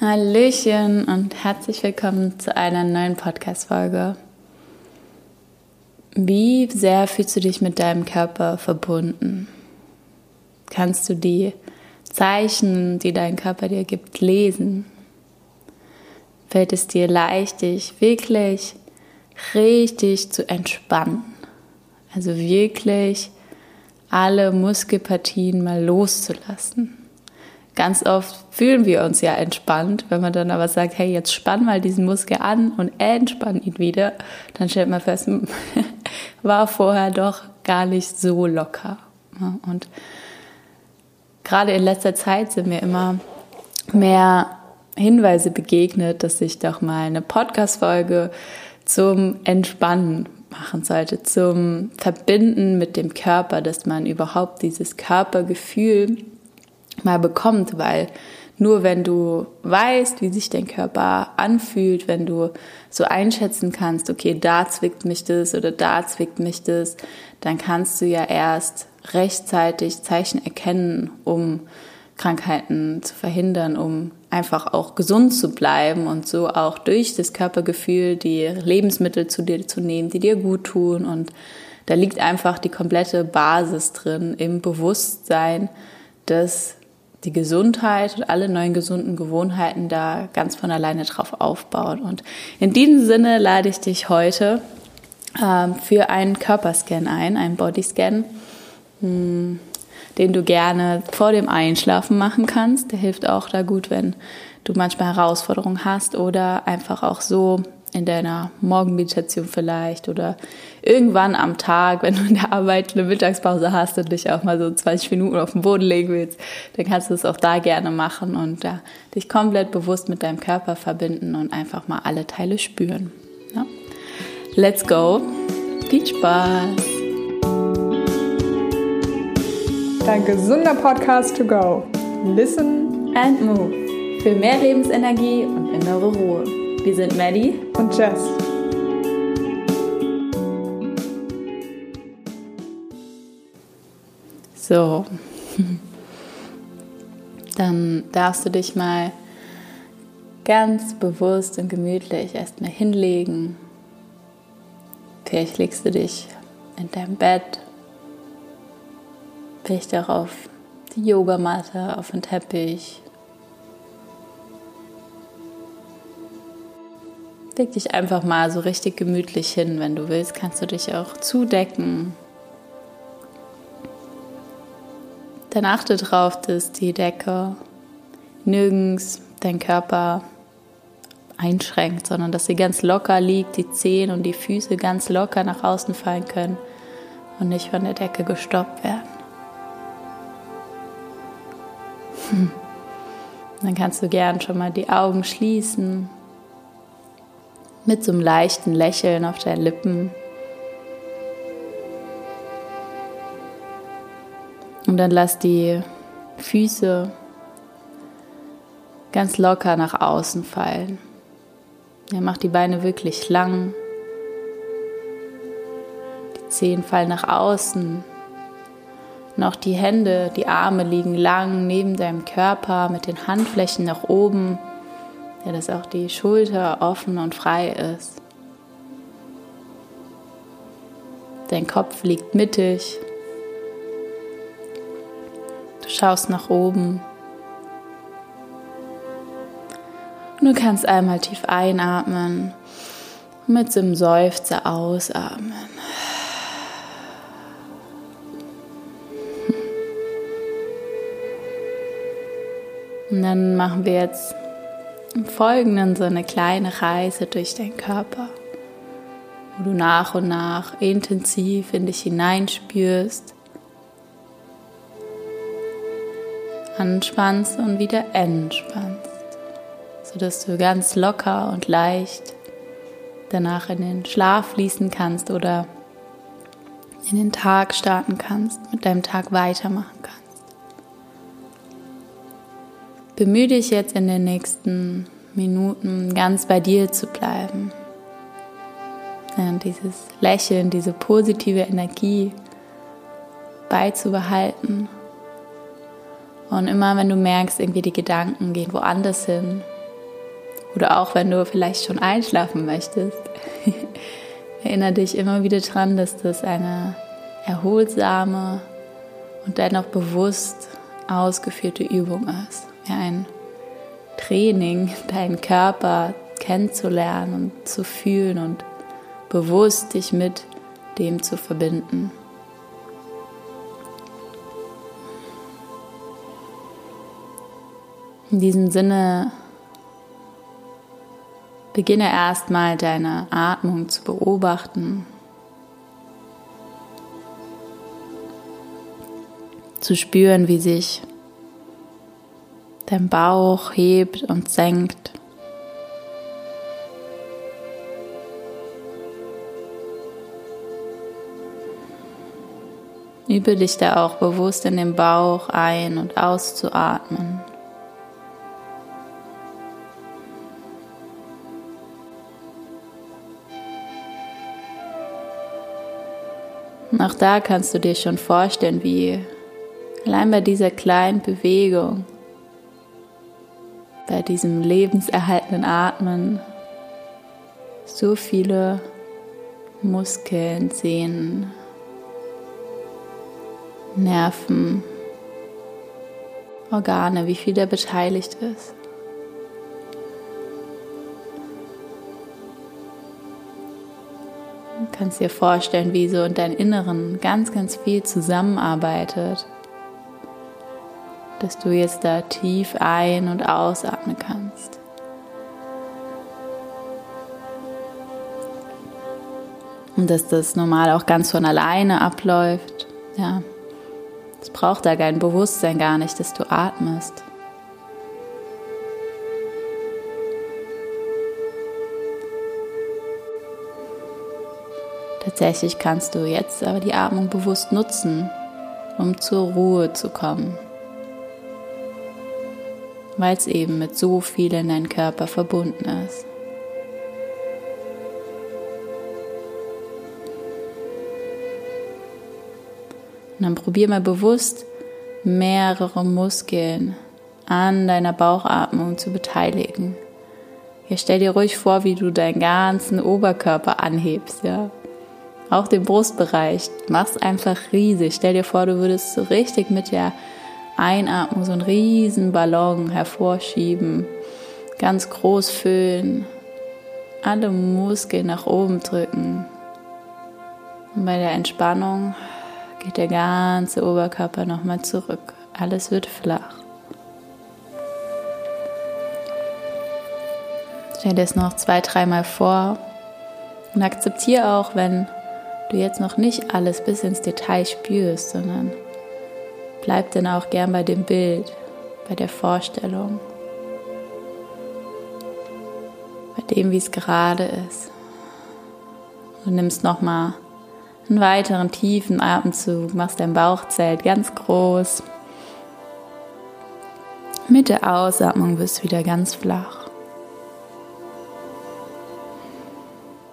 Hallöchen und herzlich willkommen zu einer neuen Podcast-Folge. Wie sehr fühlst du dich mit deinem Körper verbunden? Kannst du die Zeichen, die dein Körper dir gibt, lesen? Fällt es dir leicht, dich wirklich richtig zu entspannen? Also wirklich alle Muskelpartien mal loszulassen ganz oft fühlen wir uns ja entspannt. Wenn man dann aber sagt, hey, jetzt spann mal diesen Muskel an und entspann ihn wieder, dann stellt man fest, war vorher doch gar nicht so locker. Und gerade in letzter Zeit sind mir immer mehr Hinweise begegnet, dass ich doch mal eine Podcast-Folge zum Entspannen machen sollte, zum Verbinden mit dem Körper, dass man überhaupt dieses Körpergefühl mal bekommt, weil nur wenn du weißt, wie sich dein Körper anfühlt, wenn du so einschätzen kannst, okay, da zwickt mich das oder da zwickt mich das, dann kannst du ja erst rechtzeitig Zeichen erkennen, um Krankheiten zu verhindern, um einfach auch gesund zu bleiben und so auch durch das Körpergefühl die Lebensmittel zu dir zu nehmen, die dir gut tun. Und da liegt einfach die komplette Basis drin im Bewusstsein, dass die Gesundheit und alle neuen gesunden Gewohnheiten da ganz von alleine drauf aufbauen. Und in diesem Sinne lade ich dich heute ähm, für einen Körperscan ein, einen Bodyscan, mh, hm, den du gerne vor dem Einschlafen machen kannst. Der hilft auch da gut, wenn du manchmal Herausforderungen hast oder einfach auch so in deiner Morgenmeditation vielleicht oder irgendwann am Tag, wenn du in der Arbeit eine Mittagspause hast und dich auch mal so 20 Minuten auf den Boden legen willst, dann kannst du es auch da gerne machen und ja, dich komplett bewusst mit deinem Körper verbinden und einfach mal alle Teile spüren. Ja? Let's go. Viel Spaß. Dein gesunder Podcast to go. Listen and move. Für mehr Lebensenergie und innere Ruhe. Wir sind Maddie und Jess. So, dann darfst du dich mal ganz bewusst und gemütlich erstmal hinlegen. Vielleicht legst du dich in deinem Bett, vielleicht auch auf die Yogamatte, auf den Teppich Leg dich einfach mal so richtig gemütlich hin. Wenn du willst, kannst du dich auch zudecken. Dann achte darauf, dass die Decke nirgends deinen Körper einschränkt, sondern dass sie ganz locker liegt, die Zehen und die Füße ganz locker nach außen fallen können und nicht von der Decke gestoppt werden. Dann kannst du gern schon mal die Augen schließen mit so einem leichten Lächeln auf deinen Lippen. Und dann lass die Füße ganz locker nach außen fallen. Ja, mach die Beine wirklich lang. Die Zehen fallen nach außen. Auch die Hände, die Arme liegen lang neben deinem Körper mit den Handflächen nach oben ja, dass auch die Schulter offen und frei ist. Dein Kopf liegt mittig. Du schaust nach oben. Und du kannst einmal tief einatmen und mit so einem Seufzer ausatmen. Und dann machen wir jetzt im Folgenden so eine kleine Reise durch deinen Körper, wo du nach und nach intensiv in dich hineinspürst, anspannst und wieder entspannst, sodass du ganz locker und leicht danach in den Schlaf fließen kannst oder in den Tag starten kannst, mit deinem Tag weitermachen kannst. Bemühe dich jetzt in den nächsten Minuten ganz bei dir zu bleiben. Und dieses Lächeln, diese positive Energie beizubehalten. Und immer wenn du merkst, irgendwie die Gedanken gehen woanders hin, Oder auch wenn du vielleicht schon einschlafen möchtest, erinnere dich immer wieder daran, dass das eine erholsame und dennoch bewusst ausgeführte Übung ist. Ein Training, deinen Körper kennenzulernen und zu fühlen und bewusst dich mit dem zu verbinden. In diesem Sinne beginne erstmal deine Atmung zu beobachten, zu spüren, wie sich dein Bauch hebt und senkt. Übe dich da auch bewusst in den Bauch ein- und auszuatmen. Auch da kannst du dir schon vorstellen, wie allein bei dieser kleinen Bewegung, bei diesem lebenserhaltenden Atmen, so viele Muskeln, Sehnen, Nerven, Organe, wie viel da beteiligt ist. kannst dir vorstellen, wie so in deinem Inneren ganz, ganz viel zusammenarbeitet, dass du jetzt da tief ein- und ausatmen kannst. Und dass das normal auch ganz von alleine abläuft. Ja, es braucht da kein Bewusstsein gar nicht, dass du atmest. Tatsächlich kannst du jetzt aber die Atmung bewusst nutzen, um zur Ruhe zu kommen, weil es eben mit so viel in deinem Körper verbunden ist. Und dann probier mal bewusst mehrere Muskeln an deiner Bauchatmung zu beteiligen. Ja, stell dir ruhig vor, wie du deinen ganzen Oberkörper anhebst, ja. Auch den Brustbereich. Mach's einfach riesig. Stell dir vor, du würdest so richtig mit der Einatmung so einen riesen Ballon hervorschieben. Ganz groß füllen. Alle Muskeln nach oben drücken. Und bei der Entspannung geht der ganze Oberkörper nochmal zurück. Alles wird flach. Stell dir das noch zwei, dreimal vor und akzeptiere auch, wenn du jetzt noch nicht alles bis ins Detail spürst, sondern bleib dann auch gern bei dem Bild, bei der Vorstellung, bei dem, wie es gerade ist. Du nimmst nochmal einen weiteren tiefen Atemzug, machst dein Bauchzelt ganz groß. Mit der Ausatmung wirst du wieder ganz flach.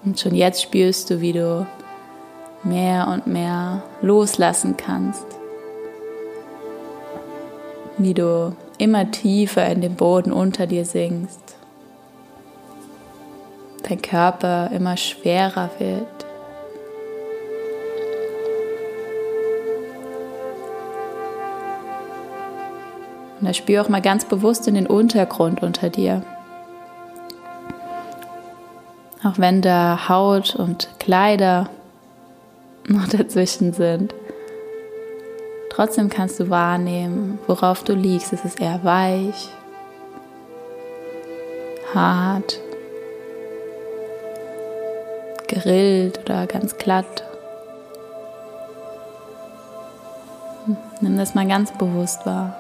Und schon jetzt spürst du, wie du mehr und mehr loslassen kannst. Wie du immer tiefer in den Boden unter dir sinkst. Dein Körper immer schwerer wird. Und da spür auch mal ganz bewusst in den Untergrund unter dir. Auch wenn da Haut und Kleider noch dazwischen sind. Trotzdem kannst du wahrnehmen, worauf du liegst. Es ist eher weich, hart, gerillt oder ganz glatt. Nimm das mal ganz bewusst wahr.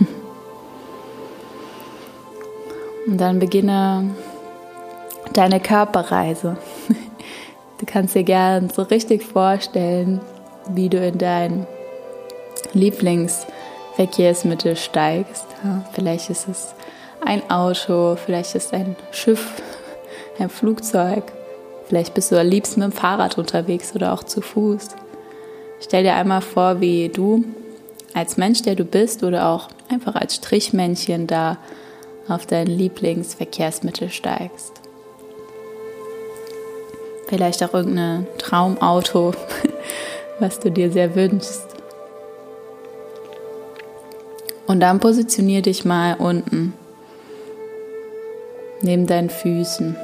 Und dann beginne deine Körperreise. Du kannst dir gern so richtig vorstellen, wie du in dein Lieblingsverkehrsmittel steigst. Vielleicht ist es ein Auto, vielleicht ist es ein Schiff, ein Flugzeug. Vielleicht bist du am liebsten mit dem Fahrrad unterwegs oder auch zu Fuß. Stell dir einmal vor, wie du als Mensch, der du bist, oder auch einfach als Strichmännchen da auf dein Lieblingsverkehrsmittel steigst. Vielleicht auch irgendein Traumauto, was du dir sehr wünschst. Und dann positionier dich mal unten, neben deinen Füßen,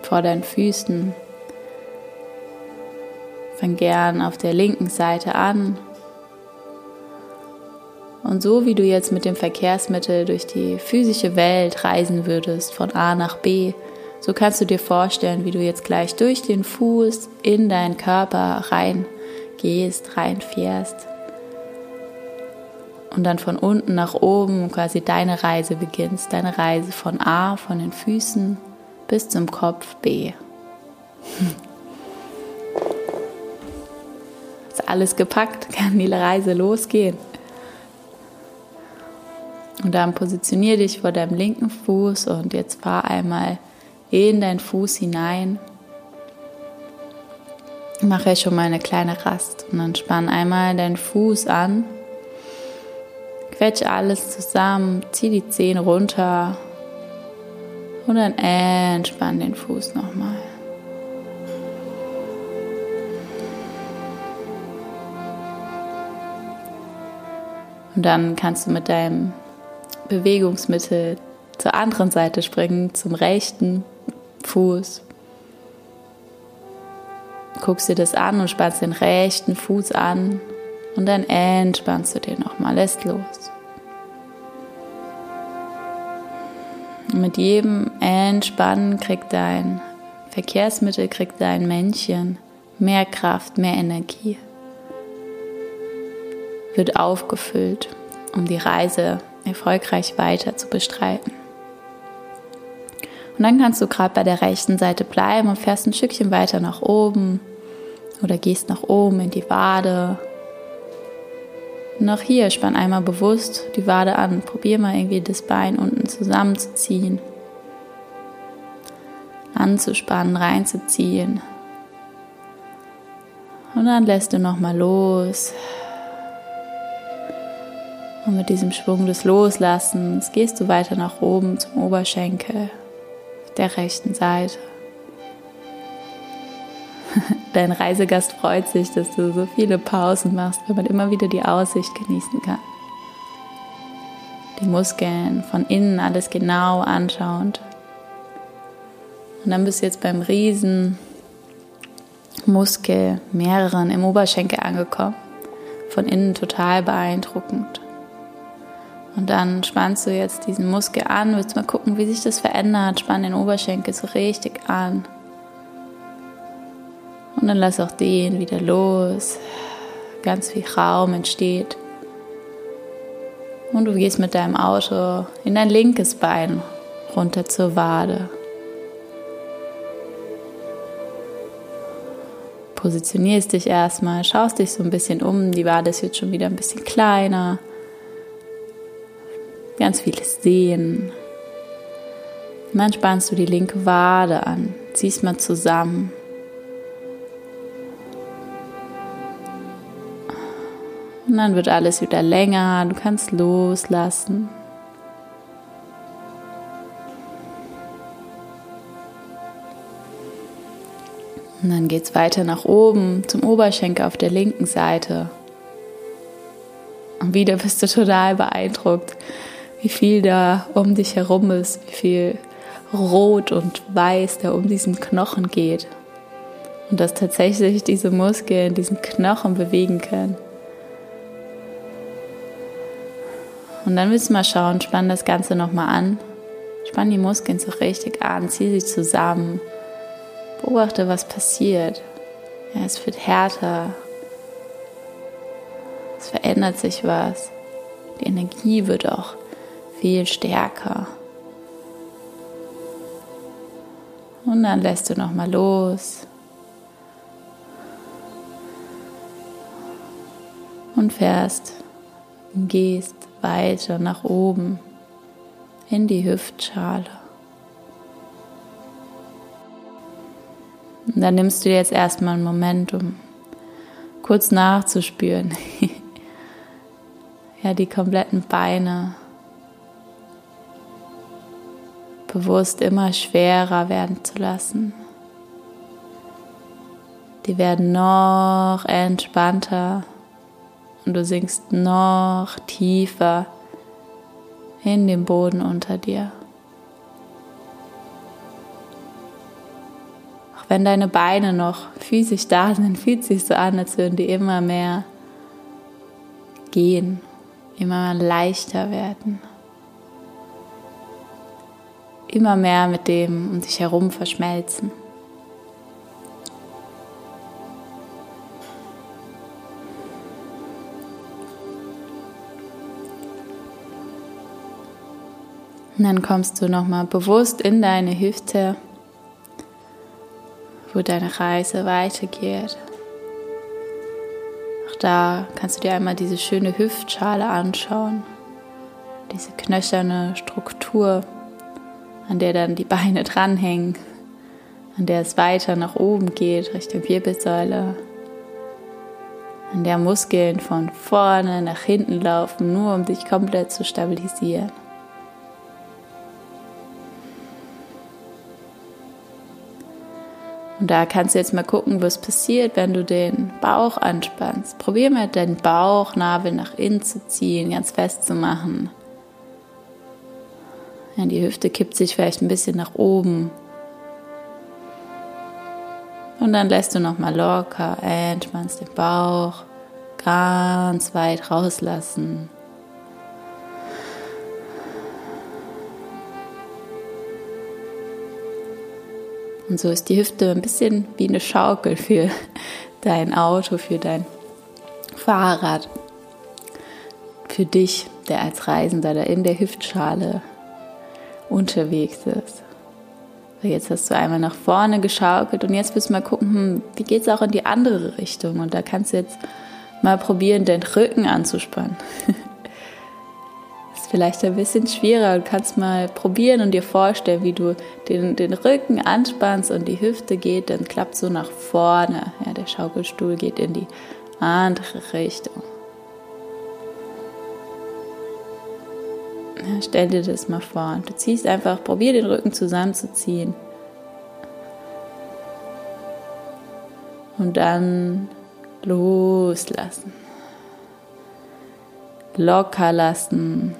vor deinen Füßen. Fang gern auf der linken Seite an. Und so wie du jetzt mit dem Verkehrsmittel durch die physische Welt reisen würdest, von A nach B, so kannst du dir vorstellen, wie du jetzt gleich durch den Fuß in deinen Körper rein gehst, reinfährst. Und dann von unten nach oben quasi deine Reise beginnst. Deine Reise von A, von den Füßen bis zum Kopf B. Ist alles gepackt, kann die Reise losgehen. Und dann positionier dich vor deinem linken Fuß und jetzt fahr einmal in deinen Fuß hinein. Mache schon mal eine kleine Rast und dann spann einmal deinen Fuß an. Quetsch alles zusammen, zieh die Zehen runter und dann entspann den Fuß nochmal. Und dann kannst du mit deinem Bewegungsmittel zur anderen Seite springen, zum rechten Fuß. Guckst dir das an und spannst den rechten Fuß an und dann entspannst du den nochmal, lässt los. Und mit jedem Entspannen kriegt dein Verkehrsmittel, kriegt dein Männchen mehr Kraft, mehr Energie. Wird aufgefüllt, um die Reise erfolgreich weiter zu bestreiten. Und dann kannst du gerade bei der rechten Seite bleiben und fährst ein Stückchen weiter nach oben oder gehst nach oben in die Wade. Und auch hier spann einmal bewusst die Wade an. Probier mal irgendwie das Bein unten zusammenzuziehen. Anzuspannen, reinzuziehen. Und dann lässt du nochmal los. Und mit diesem Schwung des Loslassens gehst du weiter nach oben zum Oberschenkel der rechten Seite. Dein Reisegast freut sich, dass du so viele Pausen machst, weil man immer wieder die Aussicht genießen kann. Die Muskeln von innen alles genau anschauend. Und dann bist du jetzt beim Riesen Muskel, mehreren im Oberschenkel angekommen. Von innen total beeindruckend. Und dann spannst du jetzt diesen Muskel an, willst mal gucken, wie sich das verändert. Spann den Oberschenkel so richtig an. Und dann lass auch den wieder los. Ganz viel Raum entsteht. Und du gehst mit deinem Auto in dein linkes Bein runter zur Wade. Positionierst dich erstmal, schaust dich so ein bisschen um. Die Wade ist jetzt schon wieder ein bisschen kleiner ganz vieles sehen. Und dann spannst du die linke Wade an, ziehst mal zusammen. Und dann wird alles wieder länger, du kannst loslassen. Und dann geht es weiter nach oben zum Oberschenkel auf der linken Seite. Und wieder bist du total beeindruckt, wie viel da um dich herum ist, wie viel Rot und Weiß da um diesen Knochen geht. Und dass tatsächlich diese Muskeln diesen Knochen bewegen können. Und dann willst du mal schauen, spann das Ganze nochmal an. Spann die Muskeln so richtig an, zieh sie zusammen. Beobachte, was passiert. Ja, es wird härter. Es verändert sich was. Die Energie wird auch viel stärker. Und dann lässt du noch mal los. Und fährst gehst weiter nach oben in die Hüftschale. Und dann nimmst du dir jetzt erstmal einen Moment, um kurz nachzuspüren. ja, die kompletten Beine bewusst immer schwerer werden zu lassen. Die werden noch entspannter und du sinkst noch tiefer in den Boden unter dir. Auch wenn deine Beine noch physisch da sind, fühlt sich so an, als würden die immer mehr gehen, immer leichter werden. Immer mehr mit dem um dich herum verschmelzen. Und dann kommst du nochmal bewusst in deine Hüfte, wo deine Reise weitergeht. Auch da kannst du dir einmal diese schöne Hüftschale anschauen, diese knöcherne Struktur, an der dann die Beine dranhängen, an der es weiter nach oben geht, Richtung Wirbelsäule, an der Muskeln von vorne nach hinten laufen, nur um dich komplett zu stabilisieren. Und da kannst du jetzt mal gucken, was passiert, wenn du den Bauch anspannst. Probier mal deinen Bauchnabel nach innen zu ziehen, ganz fest zu machen. Ja, die Hüfte kippt sich vielleicht ein bisschen nach oben. Und dann lässt du nochmal locker, entspannst den Bauch ganz weit rauslassen. Und so ist die Hüfte ein bisschen wie eine Schaukel für dein Auto, für dein Fahrrad, für dich, der als Reisender da in der Hüftschale unterwegs ist. Jetzt hast du einmal nach vorne geschaukelt und jetzt willst du mal gucken, hm, wie geht es auch in die andere Richtung. Und da kannst du jetzt mal probieren, den Rücken anzuspannen. vielleicht ein bisschen schwerer. Du kannst mal probieren und dir vorstellen, wie du den, den Rücken anspannst und die Hüfte geht, dann klappt so nach vorne. Ja, der Schaukelstuhl geht in die andere Richtung. Stell dir das mal vor. Du ziehst einfach, probier den Rücken zusammenzuziehen. Und dann loslassen. Locker lassen.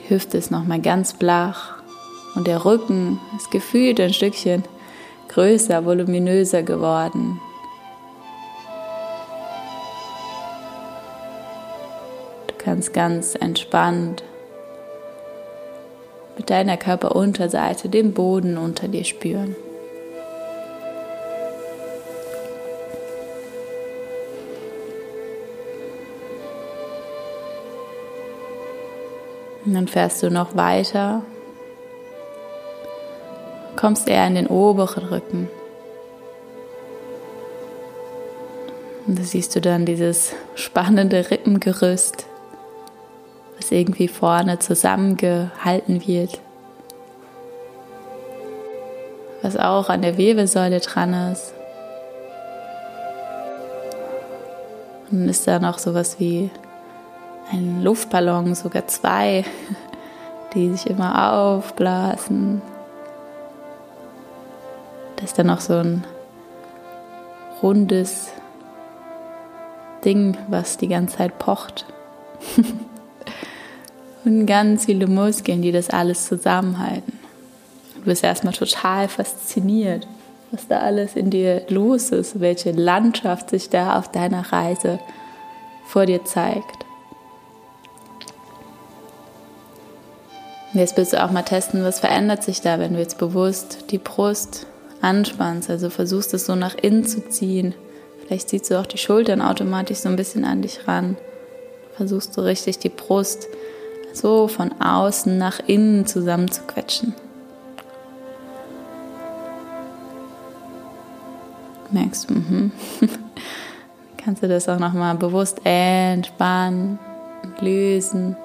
Die Hüfte ist nochmal ganz flach und der Rücken ist gefühlt ein Stückchen größer, voluminöser geworden. Kannst ganz entspannt mit deiner Körperunterseite den Boden unter dir spüren. Und dann fährst du noch weiter, kommst eher in den oberen Rücken. Und da siehst du dann dieses spannende Rippengerüst, irgendwie vorne zusammengehalten wird, was auch an der Wirbelsäule dran ist. Und dann ist da noch sowas wie ein Luftballon, sogar zwei, die sich immer aufblasen. Da ist dann noch so ein rundes Ding, was die ganze Zeit pocht. Und ganz viele Muskeln, die das alles zusammenhalten. Du bist erstmal total fasziniert, was da alles in dir los ist, welche Landschaft sich da auf deiner Reise vor dir zeigt. Jetzt willst du auch mal testen, was verändert sich da, wenn du jetzt bewusst die Brust anspannst. Also versuchst es so nach innen zu ziehen. Vielleicht ziehst du auch die Schultern automatisch so ein bisschen an dich ran. Versuchst du richtig die Brust so von außen nach innen zusammen zu quetschen. Merkst du, mhm. kannst du das auch nochmal bewusst entspannen, lösen.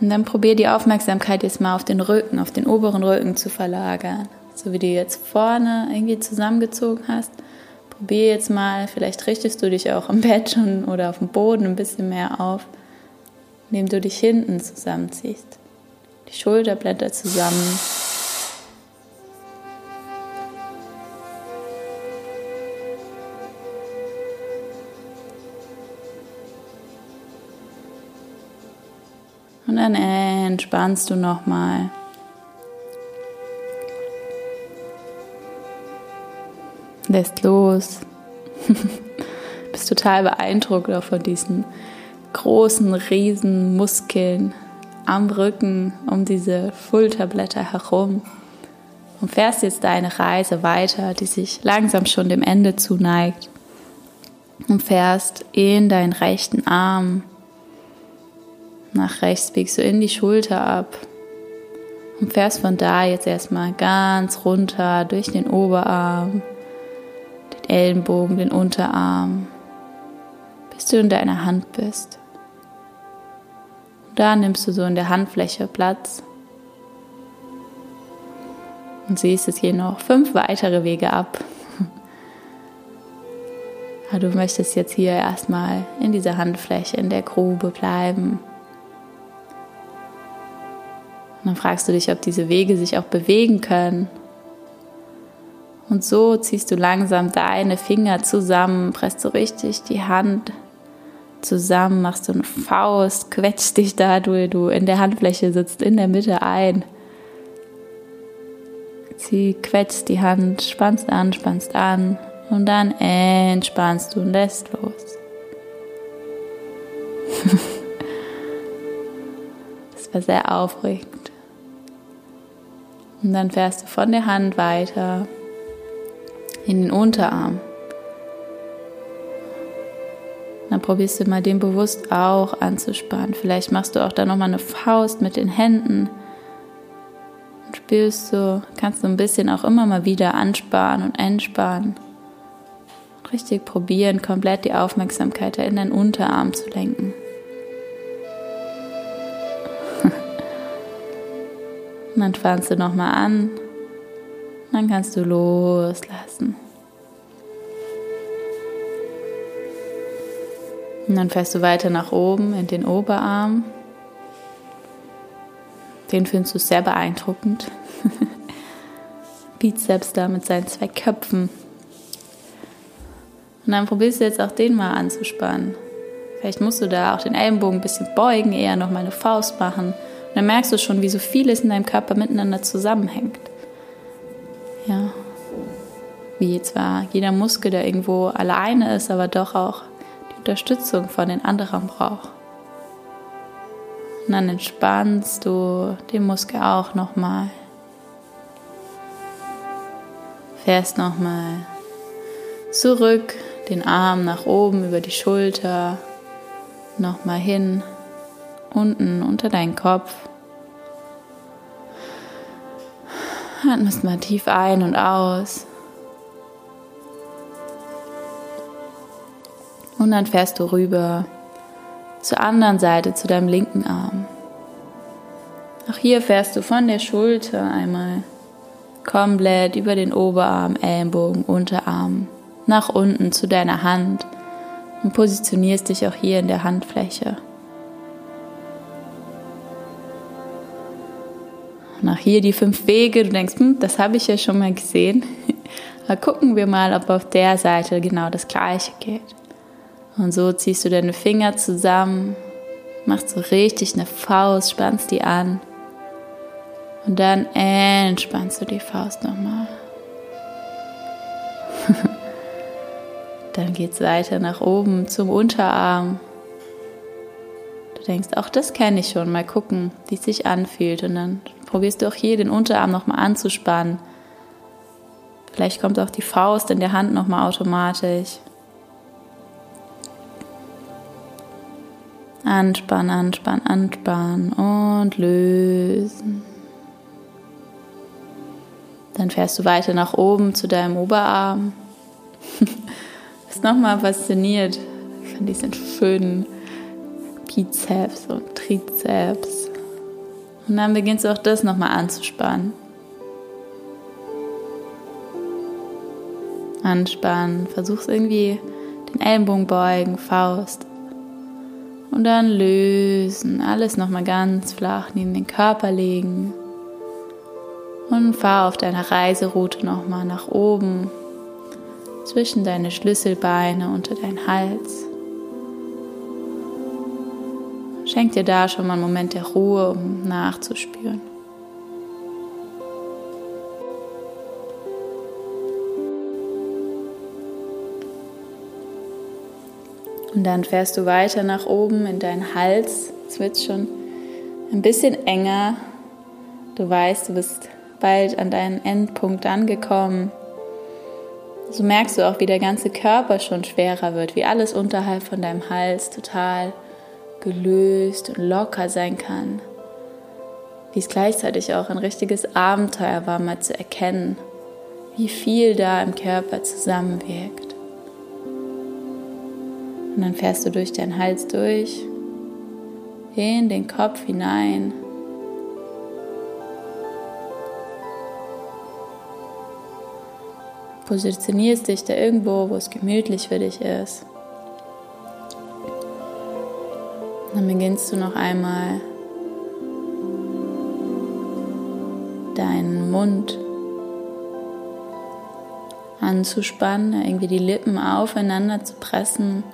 Und dann probier die Aufmerksamkeit jetzt mal auf den Rücken, auf den oberen Rücken zu verlagern. So wie du jetzt vorne irgendwie zusammengezogen hast. Probier jetzt mal, vielleicht richtest du dich auch im Bett schon oder auf dem Boden ein bisschen mehr auf, indem du dich hinten zusammenziehst. Die Schulterblätter zusammen. Und dann entspannst du nochmal. Lässt los. Bist total beeindruckt auch von diesen großen, riesen Muskeln am Rücken um diese Schulterblätter herum. Und fährst jetzt deine Reise weiter, die sich langsam schon dem Ende zuneigt. Und fährst in deinen rechten Arm nach rechts biegst du in die Schulter ab und fährst von da jetzt erstmal ganz runter durch den Oberarm, Ellenbogen, den Unterarm, bis du in deiner Hand bist. Und da nimmst du so in der Handfläche Platz und siehst, es gehen noch fünf weitere Wege ab. Aber du möchtest jetzt hier erstmal in dieser Handfläche, in der Grube bleiben. Und dann fragst du dich, ob diese Wege sich auch bewegen können. Und so ziehst du langsam deine Finger zusammen, presst so richtig die Hand zusammen, machst du eine Faust, quetscht dich da, du, du in der Handfläche sitzt, in der Mitte ein. Zieh, quetscht die Hand, spannst an, spannst an und dann entspannst du und lässt los. das war sehr aufregend. Und dann fährst du von der Hand weiter in den Unterarm. Dann probierst du mal den bewusst auch anzuspannen. Vielleicht machst du auch da nochmal eine Faust mit den Händen und spürst so, kannst du ein bisschen auch immer mal wieder anspannen und entspannen. Richtig probieren, komplett die Aufmerksamkeit in deinen Unterarm zu lenken. Und dann spannst du nochmal an. Dann kannst du loslassen. Und dann fährst du weiter nach oben in den Oberarm. Den findest du sehr beeindruckend. Bizeps da mit seinen zwei Köpfen. Und dann probierst du jetzt auch den mal anzuspannen. Vielleicht musst du da auch den Ellenbogen ein bisschen beugen, eher noch mal eine Faust machen. Und dann merkst du schon, wie so vieles in deinem Körper miteinander zusammenhängt. Ja. Wie zwar jeder Muskel, der irgendwo alleine ist, aber doch auch die Unterstützung von den anderen braucht. Und dann entspannst du den Muskel auch nochmal. Fährst nochmal zurück, den Arm nach oben über die Schulter, nochmal hin unten unter deinen Kopf. Atmest mal tief ein und aus. Und dann fährst du rüber zur anderen Seite, zu deinem linken Arm. Auch hier fährst du von der Schulter einmal komplett über den Oberarm, Ellenbogen, Unterarm nach unten zu deiner Hand und positionierst dich auch hier in der Handfläche. Nach hier die fünf Wege, du denkst, hm, das habe ich ja schon mal gesehen. Aber gucken wir mal, ob auf der Seite genau das gleiche geht. Und so ziehst du deine Finger zusammen, machst so richtig eine Faust, spannst die an. Und dann entspannst du die Faust nochmal. dann geht es weiter nach oben zum Unterarm. Du denkst, auch das kenne ich schon, mal gucken, wie es sich anfühlt. Und dann probierst du auch hier den Unterarm nochmal anzuspannen. Vielleicht kommt auch die Faust in der Hand nochmal automatisch. Anspannen, anspannen, anspannen und lösen. Dann fährst du weiter nach oben zu deinem Oberarm. Bist nochmal fasziniert von diesen schönen Bizeps und Trizeps Und dann beginnst du auch das nochmal anzuspannen. Anspannen, versuchst irgendwie den Ellenbogen beugen, Faust. Und dann lösen, alles nochmal ganz flach neben den Körper legen. Und fahr auf deiner Reiseroute nochmal nach oben, zwischen deine Schlüsselbeine unter deinen Hals. Schenk dir da schon mal einen Moment der Ruhe, um nachzuspüren. Und dann fährst du weiter nach oben in deinen Hals. Es wird schon ein bisschen enger. Du weißt, du bist bald an deinen Endpunkt angekommen. So merkst du auch, wie der ganze Körper schon schwerer wird, wie alles unterhalb von deinem Hals total gelöst und locker sein kann. Wie es gleichzeitig auch ein richtiges Abenteuer war, mal zu erkennen, wie viel da im Körper zusammenwirkt. Und dann fährst du durch deinen Hals durch, in den Kopf hinein. Positionierst dich da irgendwo, wo es gemütlich für dich ist. Dann beginnst du noch einmal deinen Mund anzuspannen, irgendwie die Lippen aufeinander zu pressen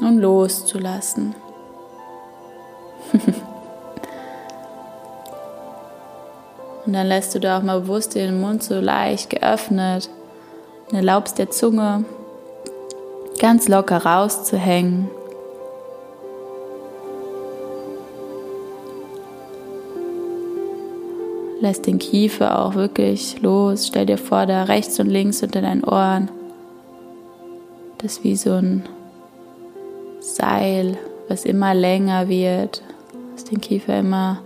und loszulassen. und dann lässt du da auch mal bewusst den Mund so leicht geöffnet und erlaubst der Zunge ganz locker rauszuhängen. Lässt den Kiefer auch wirklich los. Stell dir vor, da rechts und links unter deinen Ohren. Das ist wie so ein Seil, was immer länger wird, was den Kiefer immer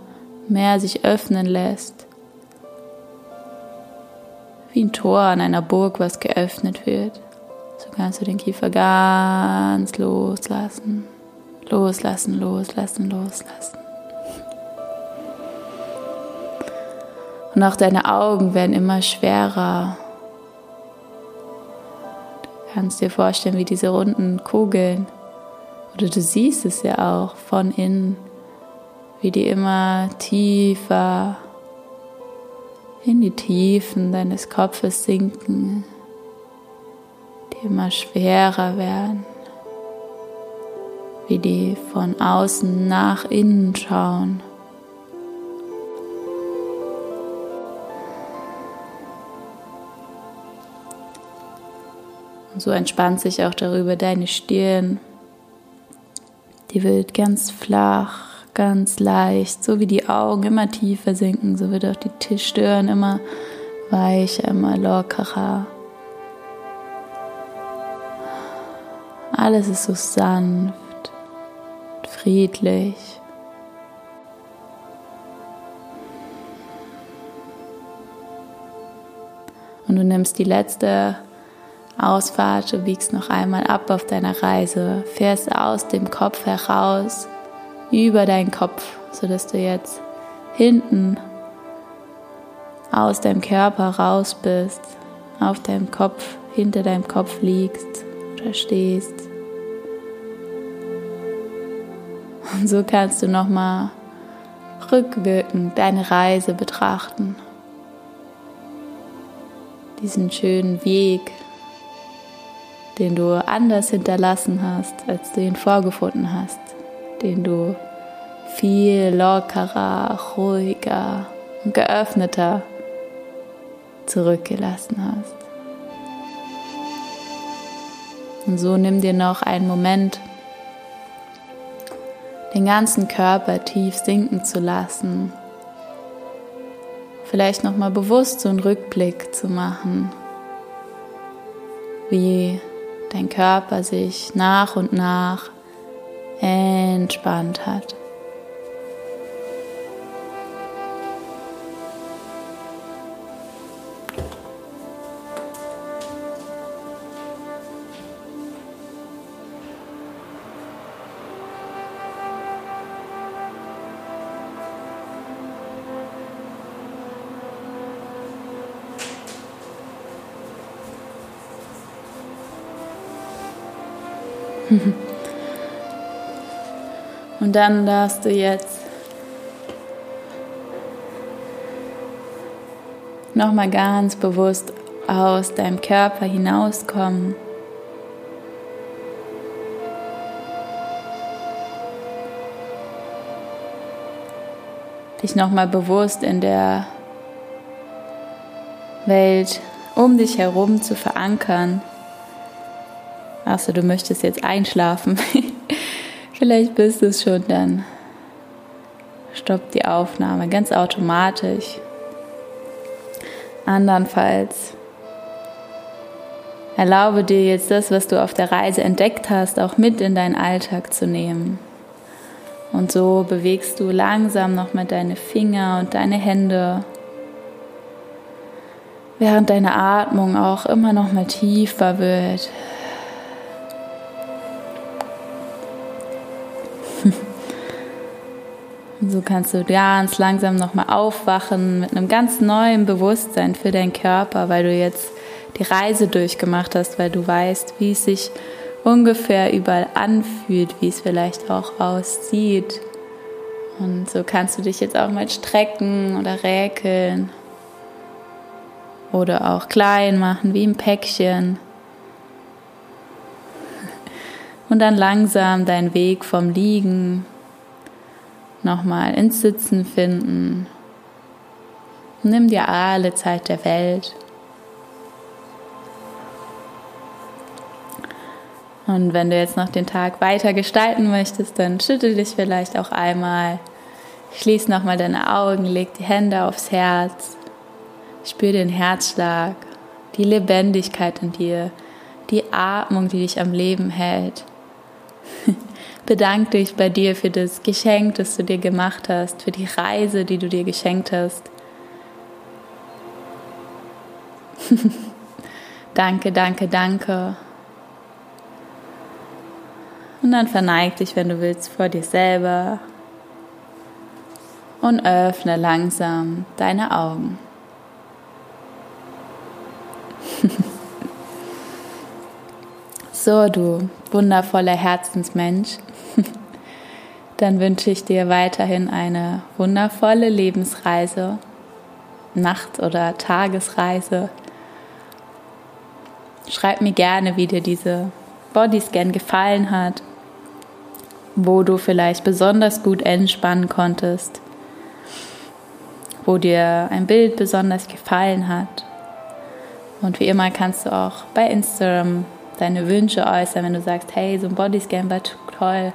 mehr sich öffnen lässt. Wie ein Tor an einer Burg, was geöffnet wird. So kannst du den Kiefer ganz loslassen, loslassen, loslassen, loslassen. Und auch deine Augen werden immer schwerer. Du kannst dir vorstellen, wie diese runden Kugeln oder du siehst es ja auch von innen, wie die immer tiefer in die Tiefen deines Kopfes sinken, die immer schwerer werden, wie die von außen nach innen schauen. So entspannt sich auch darüber deine Stirn, die wird ganz flach, ganz leicht, so wie die Augen immer tiefer sinken, so wird auch die Stirn immer weicher, immer lockerer. Alles ist so sanft, friedlich. Und du nimmst die letzte Ausfahrt, du biegst noch einmal ab auf deiner Reise, fährst aus dem Kopf heraus, über deinen Kopf, sodass du jetzt hinten aus deinem Körper raus bist, auf deinem Kopf, hinter deinem Kopf liegst oder stehst. Und so kannst du nochmal rückwirkend deine Reise betrachten. Diesen schönen Weg, den du anders hinterlassen hast, als du ihn vorgefunden hast, den du viel lockerer, ruhiger und geöffneter zurückgelassen hast. Und so nimm dir noch einen Moment, den ganzen Körper tief sinken zu lassen. Vielleicht nochmal bewusst so einen Rückblick zu machen, wie dein Körper sich nach und nach entspannt hat. Und dann darfst du jetzt nochmal ganz bewusst aus deinem Körper hinauskommen. Dich nochmal bewusst in der Welt um dich herum zu verankern. Achso, du möchtest jetzt einschlafen. Vielleicht bist du es schon, dann stoppt die Aufnahme ganz automatisch. Andernfalls erlaube dir jetzt das, was du auf der Reise entdeckt hast, auch mit in deinen Alltag zu nehmen. Und so bewegst du langsam noch mit deine Finger und deine Hände, während deine Atmung auch immer noch mal tiefer wird. Und so kannst du ganz langsam nochmal aufwachen mit einem ganz neuen Bewusstsein für deinen Körper, weil du jetzt die Reise durchgemacht hast, weil du weißt, wie es sich ungefähr überall anfühlt, wie es vielleicht auch aussieht. Und so kannst du dich jetzt auch mal strecken oder räkeln oder auch klein machen wie ein Päckchen. Und dann langsam deinen Weg vom Liegen nochmal ins Sitzen finden. Nimm dir alle Zeit der Welt. Und wenn du jetzt noch den Tag weiter gestalten möchtest, dann schüttel dich vielleicht auch einmal. Schließ nochmal deine Augen, leg die Hände aufs Herz. Spür den Herzschlag, die Lebendigkeit in dir, die Atmung, die dich am Leben hält. Bedank dich bei dir für das Geschenk, das du dir gemacht hast, für die Reise, die du dir geschenkt hast. danke, danke, danke. Und dann verneig dich, wenn du willst, vor dir selber und öffne langsam deine Augen. so, du wundervoller Herzensmensch dann wünsche ich dir weiterhin eine wundervolle Lebensreise, Nacht- oder Tagesreise. Schreib mir gerne, wie dir diese Bodyscan gefallen hat, wo du vielleicht besonders gut entspannen konntest, wo dir ein Bild besonders gefallen hat. Und wie immer kannst du auch bei Instagram deine Wünsche äußern, wenn du sagst, hey, so ein Bodyscan war toll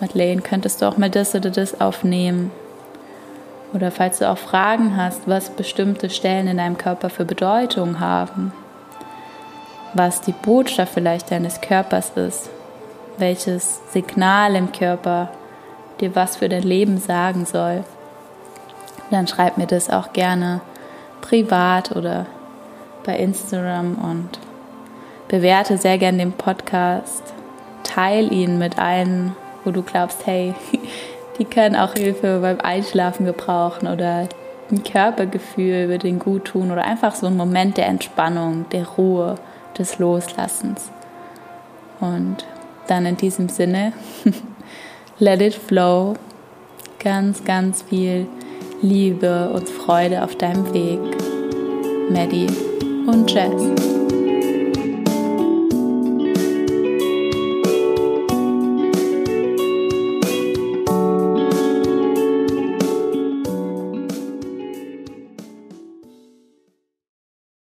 Madeleine, könntest du auch mal das oder das aufnehmen? Oder falls du auch Fragen hast, was bestimmte Stellen in deinem Körper für Bedeutung haben, was die Botschaft vielleicht deines Körpers ist, welches Signal im Körper dir was für dein Leben sagen soll, dann schreib mir das auch gerne privat oder bei Instagram und bewerte sehr gerne den Podcast, teile ihn mit allen wo du glaubst, hey, die können auch Hilfe beim Einschlafen gebrauchen oder ein Körpergefühl würde ihnen gut tun oder einfach so ein Moment der Entspannung, der Ruhe, des Loslassens. Und dann in diesem Sinne, let it flow, ganz, ganz viel Liebe und Freude auf deinem Weg. Maddie und Jess.